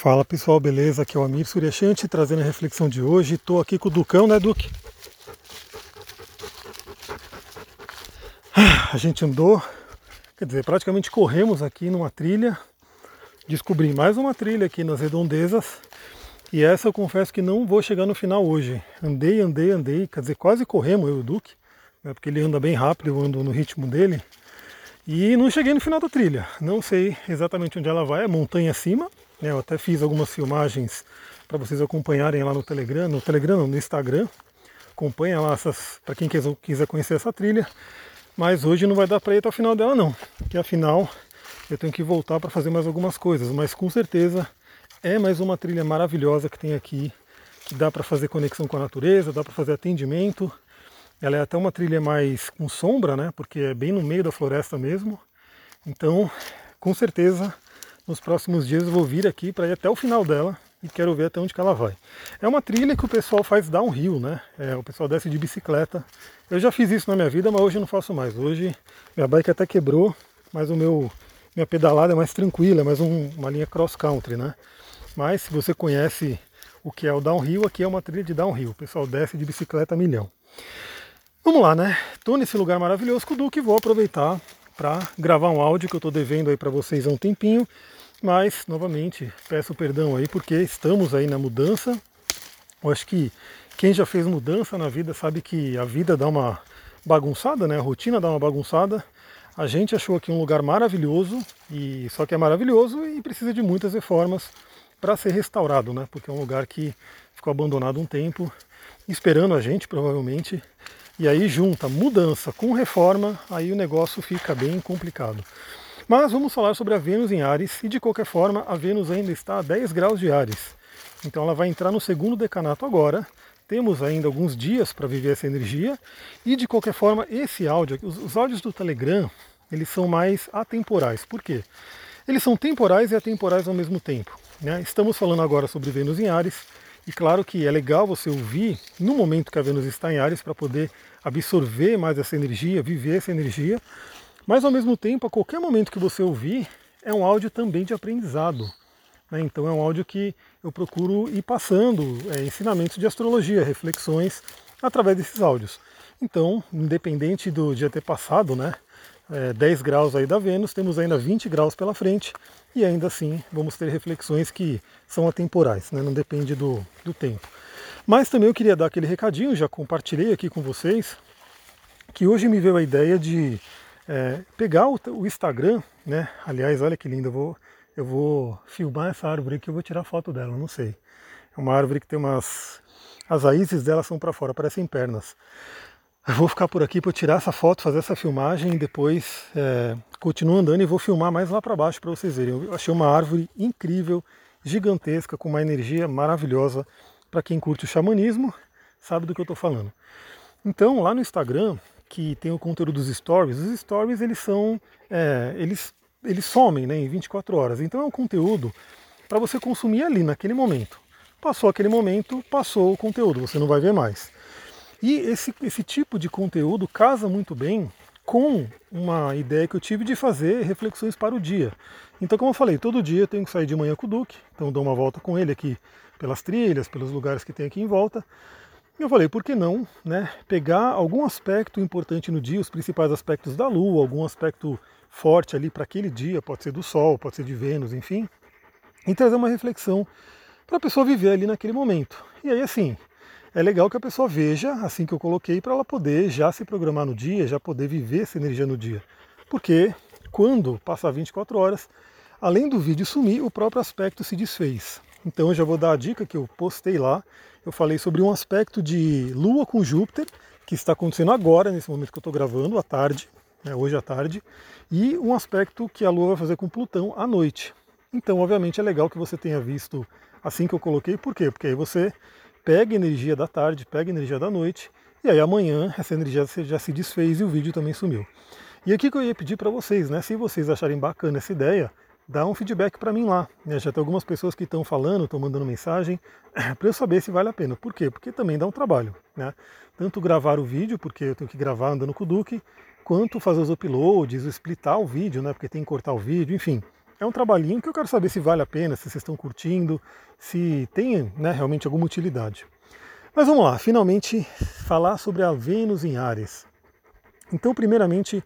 Fala pessoal, beleza? Aqui é o Amir Suryashanti trazendo a reflexão de hoje. Estou aqui com o Ducão, né, Duque? Ah, a gente andou, quer dizer, praticamente corremos aqui numa trilha. Descobri mais uma trilha aqui nas redondezas. E essa eu confesso que não vou chegar no final hoje. Andei, andei, andei, quer dizer, quase corremos eu e o Duque, né, porque ele anda bem rápido, eu ando no ritmo dele. E não cheguei no final da trilha. Não sei exatamente onde ela vai, é montanha acima, eu até fiz algumas filmagens para vocês acompanharem lá no Telegram, no Telegram, no Instagram. Acompanha lá para quem quiser conhecer essa trilha. Mas hoje não vai dar para ir até o final dela não, porque afinal eu tenho que voltar para fazer mais algumas coisas. Mas com certeza é mais uma trilha maravilhosa que tem aqui, que dá para fazer conexão com a natureza, dá para fazer atendimento. Ela é até uma trilha mais com sombra, né? Porque é bem no meio da floresta mesmo. Então, com certeza nos próximos dias eu vou vir aqui para ir até o final dela e quero ver até onde ela vai. É uma trilha que o pessoal faz downhill, né? É, o pessoal desce de bicicleta. Eu já fiz isso na minha vida, mas hoje eu não faço mais. Hoje minha bike até quebrou, mas o meu minha pedalada é mais tranquila, é mais um, uma linha cross country, né? Mas se você conhece o que é o downhill, aqui é uma trilha de downhill. O pessoal desce de bicicleta milhão. Vamos lá, né? Estou nesse lugar maravilhoso com o Duque, vou aproveitar para gravar um áudio que eu estou devendo aí para vocês há um tempinho mas, novamente, peço perdão aí porque estamos aí na mudança. Eu acho que quem já fez mudança na vida sabe que a vida dá uma bagunçada, né? A rotina dá uma bagunçada. A gente achou aqui um lugar maravilhoso, e só que é maravilhoso e precisa de muitas reformas para ser restaurado, né? Porque é um lugar que ficou abandonado um tempo, esperando a gente, provavelmente. E aí junta mudança com reforma, aí o negócio fica bem complicado. Mas vamos falar sobre a Vênus em Ares e de qualquer forma a Vênus ainda está a 10 graus de Ares. Então ela vai entrar no segundo decanato agora. Temos ainda alguns dias para viver essa energia e de qualquer forma esse áudio, os, os áudios do Telegram, eles são mais atemporais. Por quê? Eles são temporais e atemporais ao mesmo tempo. Né? Estamos falando agora sobre Vênus em Ares e claro que é legal você ouvir no momento que a Vênus está em Ares para poder absorver mais essa energia, viver essa energia. Mas ao mesmo tempo, a qualquer momento que você ouvir, é um áudio também de aprendizado. Né? Então é um áudio que eu procuro ir passando é, ensinamentos de astrologia, reflexões através desses áudios. Então, independente do dia ter passado, né, é, 10 graus aí da Vênus, temos ainda 20 graus pela frente e ainda assim vamos ter reflexões que são atemporais, né, não depende do, do tempo. Mas também eu queria dar aquele recadinho, já compartilhei aqui com vocês, que hoje me veio a ideia de é, pegar o, o, Instagram, né? Aliás, olha que lindo, eu vou, eu vou filmar essa árvore aqui, eu vou tirar foto dela, não sei. É uma árvore que tem umas. As raízes dela são para fora, parecem pernas. Eu vou ficar por aqui para tirar essa foto, fazer essa filmagem e depois é, continuo andando e vou filmar mais lá para baixo para vocês verem. Eu achei uma árvore incrível, gigantesca, com uma energia maravilhosa. Para quem curte o xamanismo, sabe do que eu estou falando. Então, lá no Instagram, que tem o conteúdo dos stories, os stories eles são, é, eles, eles somem né, em 24 horas. Então é um conteúdo para você consumir ali naquele momento. Passou aquele momento, passou o conteúdo, você não vai ver mais. E esse, esse tipo de conteúdo casa muito bem com uma ideia que eu tive de fazer reflexões para o dia. Então, como eu falei, todo dia eu tenho que sair de manhã com o Duque, então dou uma volta com ele aqui pelas trilhas, pelos lugares que tem aqui em volta. Eu falei, por que não né, pegar algum aspecto importante no dia, os principais aspectos da Lua, algum aspecto forte ali para aquele dia, pode ser do Sol, pode ser de Vênus, enfim, e trazer uma reflexão para a pessoa viver ali naquele momento. E aí, assim, é legal que a pessoa veja, assim que eu coloquei, para ela poder já se programar no dia, já poder viver essa energia no dia. Porque quando passar 24 horas, além do vídeo sumir, o próprio aspecto se desfez. Então eu já vou dar a dica que eu postei lá eu falei sobre um aspecto de Lua com Júpiter, que está acontecendo agora, nesse momento que eu estou gravando, à tarde, né, hoje à tarde, e um aspecto que a Lua vai fazer com Plutão à noite. Então, obviamente, é legal que você tenha visto assim que eu coloquei, por quê? Porque aí você pega energia da tarde, pega energia da noite, e aí amanhã essa energia já se desfez e o vídeo também sumiu. E aqui que eu ia pedir para vocês, né? Se vocês acharem bacana essa ideia, dá um feedback para mim lá. Né? Já tem algumas pessoas que estão falando, estão mandando mensagem, para eu saber se vale a pena. Por quê? Porque também dá um trabalho. Né? Tanto gravar o vídeo, porque eu tenho que gravar andando com o Duque, quanto fazer os uploads, splitar o vídeo, né? porque tem que cortar o vídeo, enfim. É um trabalhinho que eu quero saber se vale a pena, se vocês estão curtindo, se tem né, realmente alguma utilidade. Mas vamos lá, finalmente falar sobre a Vênus em Ares. Então, primeiramente,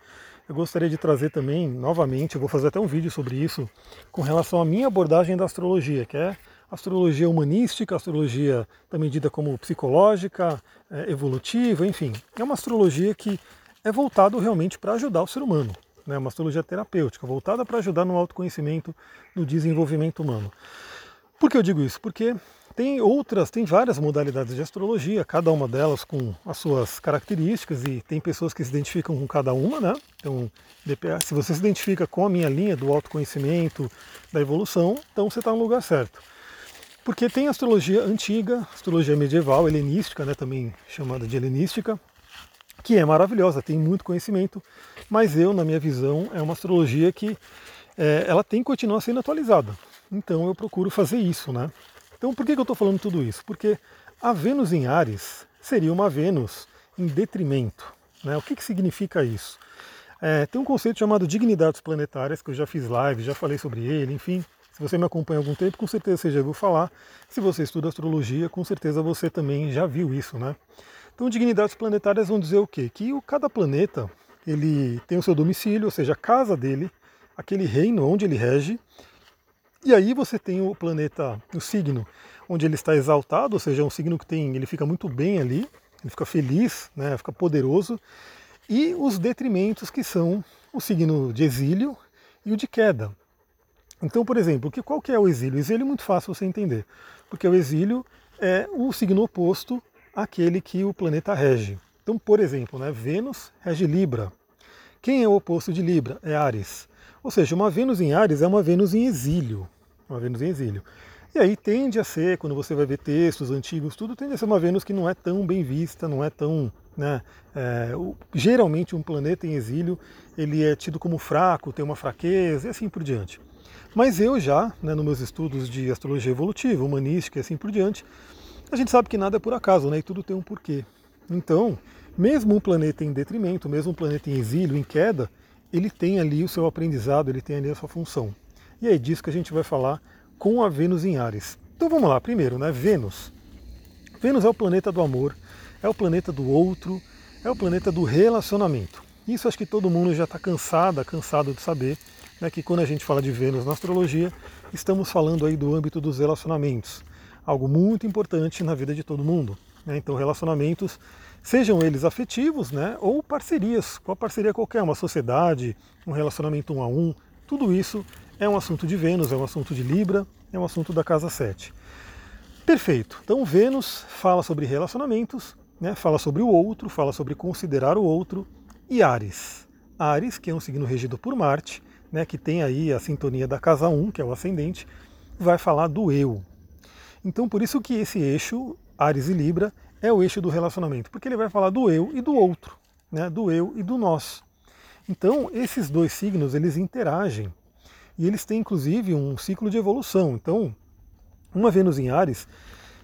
eu gostaria de trazer também, novamente, eu vou fazer até um vídeo sobre isso, com relação à minha abordagem da astrologia, que é astrologia humanística, astrologia também dita como psicológica, é, evolutiva, enfim. É uma astrologia que é voltado realmente para ajudar o ser humano. Né? Uma astrologia terapêutica, voltada para ajudar no autoconhecimento, no desenvolvimento humano. Por que eu digo isso? Porque tem outras, tem várias modalidades de astrologia, cada uma delas com as suas características e tem pessoas que se identificam com cada uma, né? Então, se você se identifica com a minha linha do autoconhecimento, da evolução, então você está no lugar certo. Porque tem astrologia antiga, astrologia medieval, helenística, né, também chamada de helenística, que é maravilhosa, tem muito conhecimento, mas eu, na minha visão, é uma astrologia que é, ela tem que continuar sendo atualizada. Então eu procuro fazer isso, né? Então por que, que eu estou falando tudo isso? Porque a Vênus em Ares seria uma Vênus em detrimento. Né? O que, que significa isso? É, tem um conceito chamado dignidades planetárias, que eu já fiz live, já falei sobre ele, enfim. Se você me acompanha há algum tempo, com certeza você já ouviu falar. Se você estuda astrologia, com certeza você também já viu isso, né? Então, dignidades planetárias vão dizer o quê? Que o, cada planeta ele tem o seu domicílio, ou seja, a casa dele, aquele reino onde ele rege. E aí você tem o planeta, o signo, onde ele está exaltado, ou seja, é um signo que tem, ele fica muito bem ali, ele fica feliz, né, fica poderoso. E os detrimentos que são o signo de exílio e o de queda. Então, por exemplo, que, qual que é o exílio? O exílio é muito fácil você entender, porque o exílio é o signo oposto àquele que o planeta rege. Então, por exemplo, né, Vênus rege Libra. Quem é o oposto de Libra? É Ares. Ou seja, uma Vênus em Ares é uma Vênus em exílio. Uma Vênus em exílio. E aí tende a ser, quando você vai ver textos antigos, tudo tende a ser uma Vênus que não é tão bem vista, não é tão. Né, é, o, geralmente um planeta em exílio ele é tido como fraco, tem uma fraqueza e assim por diante. Mas eu já, né, nos meus estudos de astrologia evolutiva, humanística e assim por diante, a gente sabe que nada é por acaso, né, e tudo tem um porquê. Então, mesmo um planeta em detrimento, mesmo um planeta em exílio, em queda, ele tem ali o seu aprendizado, ele tem ali a sua função. E é disso que a gente vai falar com a Vênus em Ares. Então vamos lá, primeiro, né, Vênus. Vênus é o planeta do amor, é o planeta do outro, é o planeta do relacionamento. Isso acho que todo mundo já está cansada, cansado de saber né, que quando a gente fala de Vênus na astrologia, estamos falando aí do âmbito dos relacionamentos, algo muito importante na vida de todo mundo. Né? Então, relacionamentos, sejam eles afetivos, né, ou parcerias, qual parceria qualquer, uma sociedade, um relacionamento um a um, tudo isso é um assunto de Vênus, é um assunto de Libra, é um assunto da casa 7. Perfeito. Então, Vênus fala sobre relacionamentos, né, fala sobre o outro, fala sobre considerar o outro, e Ares. Ares, que é um signo regido por Marte, né, que tem aí a sintonia da casa 1, que é o ascendente, vai falar do eu. Então por isso que esse eixo, Ares e Libra, é o eixo do relacionamento, porque ele vai falar do eu e do outro, né, do eu e do nós. Então esses dois signos, eles interagem, e eles têm inclusive um ciclo de evolução. Então, uma Vênus em Ares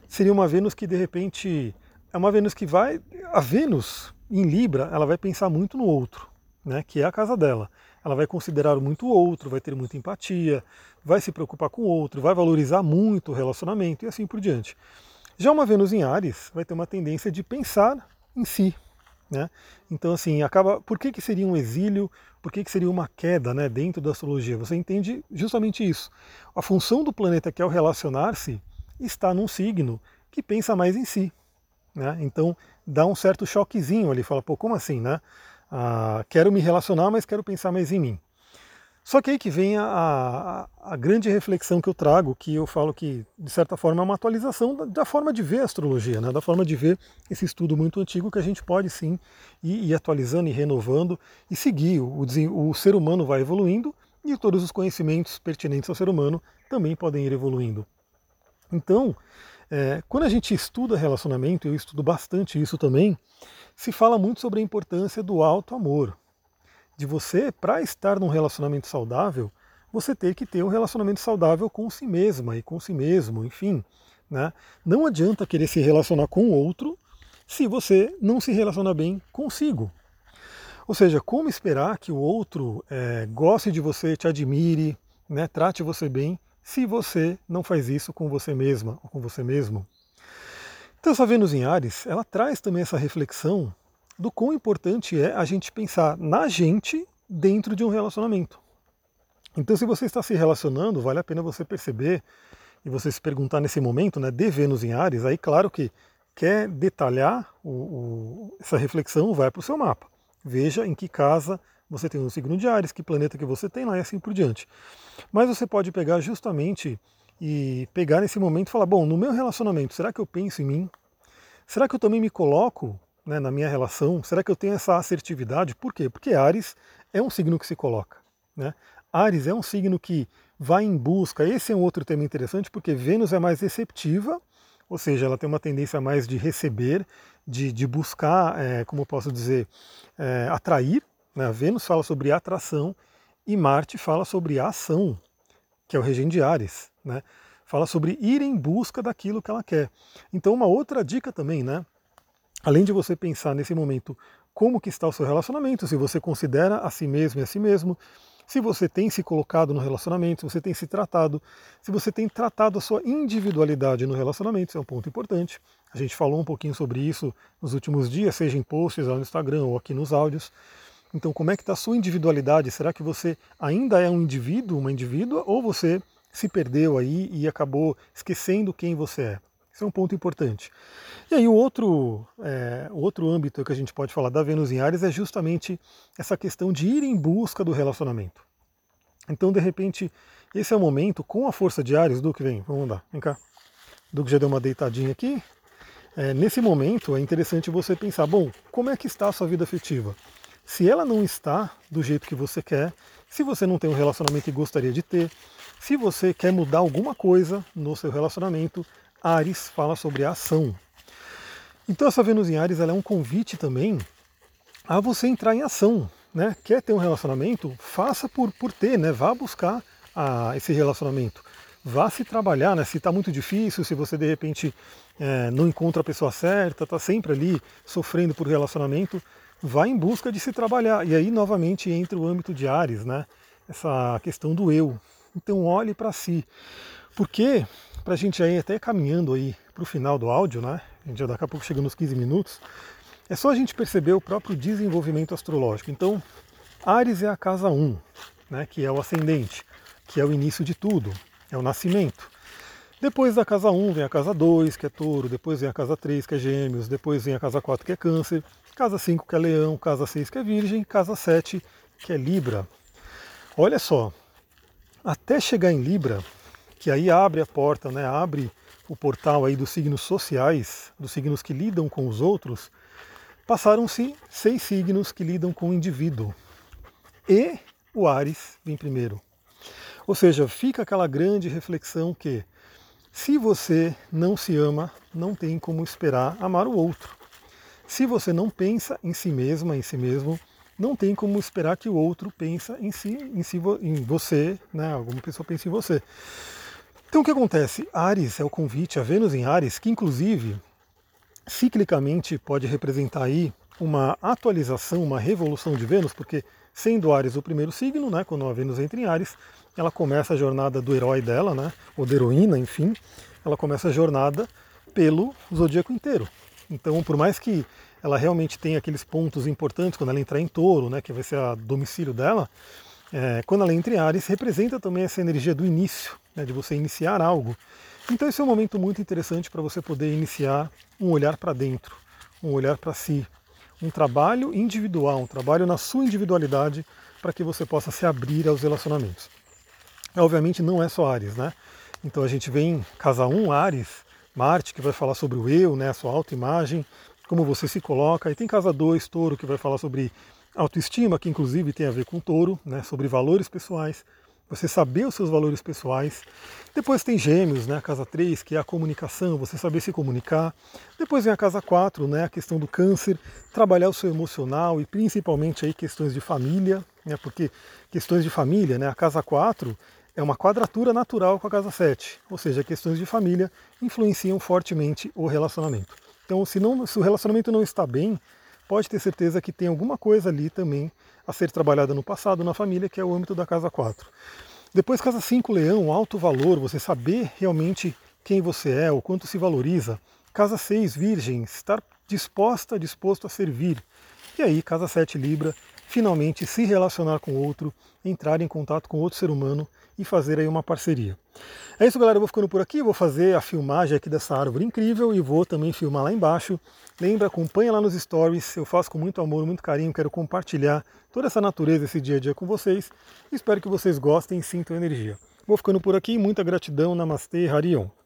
seria uma Vênus que de repente é uma Vênus que vai, a Vênus em Libra, ela vai pensar muito no outro, né, que é a casa dela ela vai considerar muito o outro, vai ter muita empatia, vai se preocupar com o outro, vai valorizar muito o relacionamento e assim por diante. Já uma Vênus em Ares vai ter uma tendência de pensar em si. Né? Então, assim, acaba. Por que, que seria um exílio? Por que, que seria uma queda né, dentro da astrologia? Você entende justamente isso. A função do planeta, que é o relacionar-se, está num signo que pensa mais em si. Né? Então, dá um certo choquezinho ali. Fala, pô, como assim, né? Ah, quero me relacionar, mas quero pensar mais em mim. Só que aí que vem a, a, a, grande reflexão que eu trago, que eu falo que, de certa forma, é uma atualização da, da, forma de ver a astrologia, né? da forma de ver esse estudo muito antigo que a gente pode sim ir, ir atualizando e renovando e seguir. O, o, ser humano vai evoluindo e todos os conhecimentos pertinentes ao ser humano também podem ir evoluindo. Então, é, quando a gente estuda relacionamento, eu estudo bastante isso também, se fala muito sobre a importância do alto amor. De você, para estar num relacionamento saudável, você ter que ter um relacionamento saudável com si mesma e com si mesmo, enfim. Né? Não adianta querer se relacionar com o outro se você não se relaciona bem consigo. Ou seja, como esperar que o outro é, goste de você, te admire, né? Trate você bem se você não faz isso com você mesma ou com você mesmo. Então essa Vênus em Ares, ela traz também essa reflexão do quão importante é a gente pensar na gente dentro de um relacionamento. Então se você está se relacionando, vale a pena você perceber e você se perguntar nesse momento, né, de Vênus em Ares, aí claro que quer detalhar o, o, essa reflexão, vai para o seu mapa. Veja em que casa você tem um signo de Ares, que planeta que você tem lá e assim por diante. Mas você pode pegar justamente e pegar nesse momento e falar, bom, no meu relacionamento, será que eu penso em mim? Será que eu também me coloco né, na minha relação? Será que eu tenho essa assertividade? Por quê? Porque Ares é um signo que se coloca. Né? Ares é um signo que vai em busca. Esse é um outro tema interessante, porque Vênus é mais receptiva, ou seja, ela tem uma tendência mais de receber, de, de buscar, é, como eu posso dizer, é, atrair? A Vênus fala sobre atração e Marte fala sobre ação, que é o regente de Ares. Né? Fala sobre ir em busca daquilo que ela quer. Então, uma outra dica também, né? além de você pensar nesse momento como que está o seu relacionamento, se você considera a si mesmo e a si mesmo, se você tem se colocado no relacionamento, se você tem se tratado, se você tem tratado a sua individualidade no relacionamento, isso é um ponto importante. A gente falou um pouquinho sobre isso nos últimos dias, seja em posts lá no Instagram ou aqui nos áudios. Então, como é que está a sua individualidade? Será que você ainda é um indivíduo, uma indivídua, ou você se perdeu aí e acabou esquecendo quem você é? Isso é um ponto importante. E aí o outro, é, outro âmbito que a gente pode falar da Vênus em Ares é justamente essa questão de ir em busca do relacionamento. Então, de repente, esse é o momento, com a força de Ares, Duque, vem, vamos lá, vem cá. Duque já deu uma deitadinha aqui. É, nesse momento é interessante você pensar, bom, como é que está a sua vida afetiva? Se ela não está do jeito que você quer, se você não tem um relacionamento e gostaria de ter, se você quer mudar alguma coisa no seu relacionamento, Ares fala sobre a ação. Então essa Vênus em Ares é um convite também a você entrar em ação. Né? Quer ter um relacionamento? Faça por, por ter, né? vá buscar a, esse relacionamento. Vá se trabalhar, né? se está muito difícil, se você de repente é, não encontra a pessoa certa, está sempre ali sofrendo por relacionamento, vai em busca de se trabalhar. E aí novamente entra o âmbito de Ares, né? Essa questão do eu. Então olhe para si. Porque, para a gente ir até caminhando aí para o final do áudio, né? A gente já daqui a pouco chega nos 15 minutos, é só a gente perceber o próprio desenvolvimento astrológico. Então, Ares é a casa 1, né, que é o ascendente, que é o início de tudo, é o nascimento. Depois da casa 1 vem a casa 2, que é touro, depois vem a casa 3, que é gêmeos, depois vem a casa 4, que é câncer, Casa 5 que é leão, casa 6 que é virgem, casa 7 que é libra. Olha só, até chegar em libra, que aí abre a porta, né, abre o portal aí dos signos sociais, dos signos que lidam com os outros, passaram-se seis signos que lidam com o indivíduo. E o Ares vem primeiro. Ou seja, fica aquela grande reflexão que se você não se ama, não tem como esperar amar o outro. Se você não pensa em si mesma, em si mesmo, não tem como esperar que o outro pense em si, em, si, em você, né? Alguma pessoa pense em você. Então o que acontece? Ares é o convite a Vênus em Ares, que inclusive ciclicamente pode representar aí uma atualização, uma revolução de Vênus, porque sendo Ares o primeiro signo, né, quando a Vênus entra em Ares, ela começa a jornada do herói dela, né, ou da heroína, enfim, ela começa a jornada pelo zodíaco inteiro. Então, por mais que ela realmente tenha aqueles pontos importantes quando ela entrar em touro, né, que vai ser o domicílio dela, é, quando ela entra em Ares, representa também essa energia do início, né, de você iniciar algo. Então esse é um momento muito interessante para você poder iniciar um olhar para dentro, um olhar para si, um trabalho individual, um trabalho na sua individualidade para que você possa se abrir aos relacionamentos. Obviamente não é só Ares, né? Então a gente vem casa 1, Ares, Marte, que vai falar sobre o eu, né, a sua autoimagem, como você se coloca. E tem casa 2, Touro, que vai falar sobre autoestima, que inclusive tem a ver com Touro, né, sobre valores pessoais, você saber os seus valores pessoais. Depois tem Gêmeos, né, a casa 3, que é a comunicação, você saber se comunicar. Depois vem a casa 4, né, a questão do câncer, trabalhar o seu emocional e principalmente aí questões de família, né, porque questões de família, né, a casa 4 é uma quadratura natural com a casa 7, ou seja, questões de família influenciam fortemente o relacionamento. Então, se, não, se o relacionamento não está bem, pode ter certeza que tem alguma coisa ali também a ser trabalhada no passado, na família, que é o âmbito da casa 4. Depois, casa 5, leão, alto valor, você saber realmente quem você é, o quanto se valoriza. Casa 6, virgem, estar disposta, disposto a servir. E aí, casa 7, libra, finalmente se relacionar com outro, entrar em contato com outro ser humano e fazer aí uma parceria. É isso, galera. Eu vou ficando por aqui. Vou fazer a filmagem aqui dessa árvore incrível e vou também filmar lá embaixo. Lembra, acompanha lá nos stories. Eu faço com muito amor, muito carinho. Quero compartilhar toda essa natureza, esse dia a dia com vocês. Espero que vocês gostem e sintam energia. Vou ficando por aqui. Muita gratidão. Namastê, Harion.